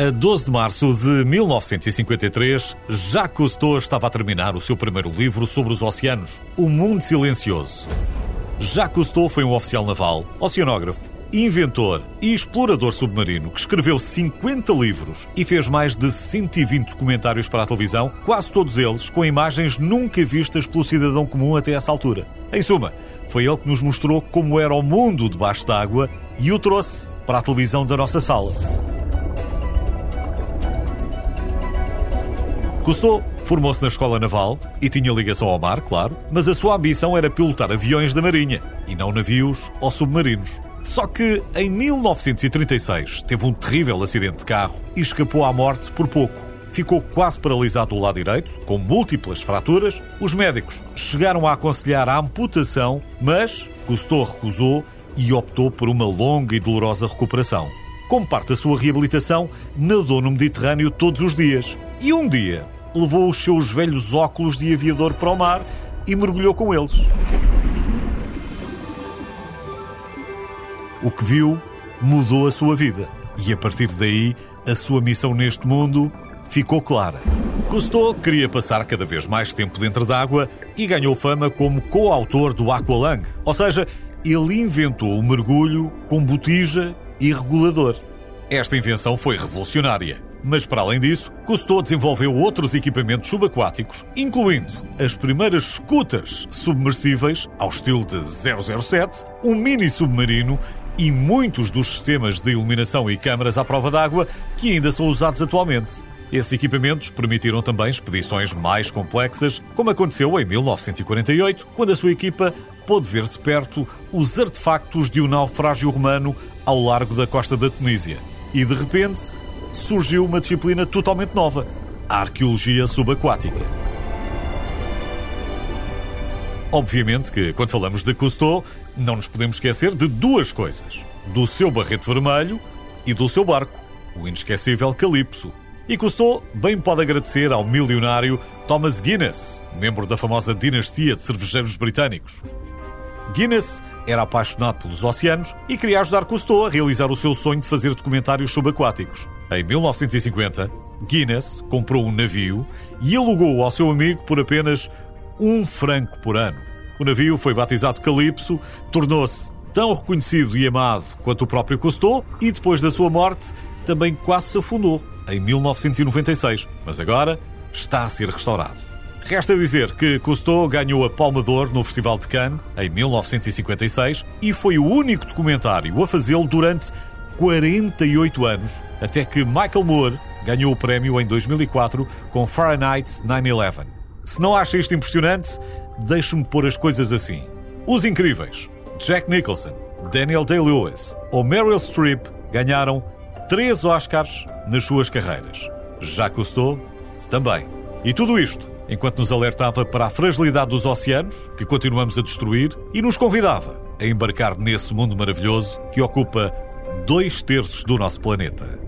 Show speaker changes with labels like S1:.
S1: A 12 de março de 1953, Jacques Cousteau estava a terminar o seu primeiro livro sobre os oceanos, O Mundo Silencioso. Jacques Cousteau foi um oficial naval, oceanógrafo, inventor e explorador submarino que escreveu 50 livros e fez mais de 120 documentários para a televisão, quase todos eles com imagens nunca vistas pelo cidadão comum até essa altura. Em suma, foi ele que nos mostrou como era o mundo debaixo d'água e o trouxe para a televisão da nossa sala. Cousteau formou-se na escola naval e tinha ligação ao mar, claro, mas a sua ambição era pilotar aviões da Marinha e não navios ou submarinos. Só que em 1936 teve um terrível acidente de carro e escapou à morte por pouco. Ficou quase paralisado do lado direito, com múltiplas fraturas. Os médicos chegaram a aconselhar a amputação, mas Cousteau recusou e optou por uma longa e dolorosa recuperação. Como parte da sua reabilitação, nadou no Mediterrâneo todos os dias. E um dia, levou os seus velhos óculos de aviador para o mar e mergulhou com eles. O que viu mudou a sua vida e a partir daí a sua missão neste mundo ficou clara. Cousteau queria passar cada vez mais tempo dentro d'água e ganhou fama como coautor do Aqualung, ou seja, ele inventou o mergulho com botija e regulador. Esta invenção foi revolucionária. Mas para além disso, Cousteau desenvolveu outros equipamentos subaquáticos, incluindo as primeiras escutas submersíveis, ao estilo de 007, um mini submarino e muitos dos sistemas de iluminação e câmaras à prova d'água que ainda são usados atualmente. Esses equipamentos permitiram também expedições mais complexas, como aconteceu em 1948, quando a sua equipa pôde ver de perto os artefactos de um naufrágio romano ao largo da costa da Tunísia. E de repente, surgiu uma disciplina totalmente nova: a arqueologia subaquática. Obviamente que, quando falamos de Cousteau, não nos podemos esquecer de duas coisas: do seu barrete vermelho e do seu barco, o inesquecível Calypso. E Cousteau bem pode agradecer ao milionário Thomas Guinness, membro da famosa dinastia de cervejeiros britânicos. Guinness era apaixonado pelos oceanos e queria ajudar Cousteau a realizar o seu sonho de fazer documentários subaquáticos. Em 1950, Guinness comprou um navio e alugou ao seu amigo por apenas um franco por ano. O navio foi batizado Calypso, tornou-se tão reconhecido e amado quanto o próprio Cousteau e depois da sua morte também quase se afundou em 1996, mas agora está a ser restaurado. Resta dizer que Cousteau ganhou a Palma d'Or no Festival de Cannes em 1956 e foi o único documentário a fazê-lo durante 48 anos, até que Michael Moore ganhou o prémio em 2004 com Fahrenheit 9-11. Se não acha isto impressionante, deixe-me pôr as coisas assim. Os incríveis Jack Nicholson, Daniel Day-Lewis ou Meryl Streep ganharam três Oscars nas suas carreiras. Já Cousteau também. E tudo isto enquanto nos alertava para a fragilidade dos oceanos, que continuamos a destruir, e nos convidava a embarcar nesse mundo maravilhoso que ocupa dois terços do nosso planeta.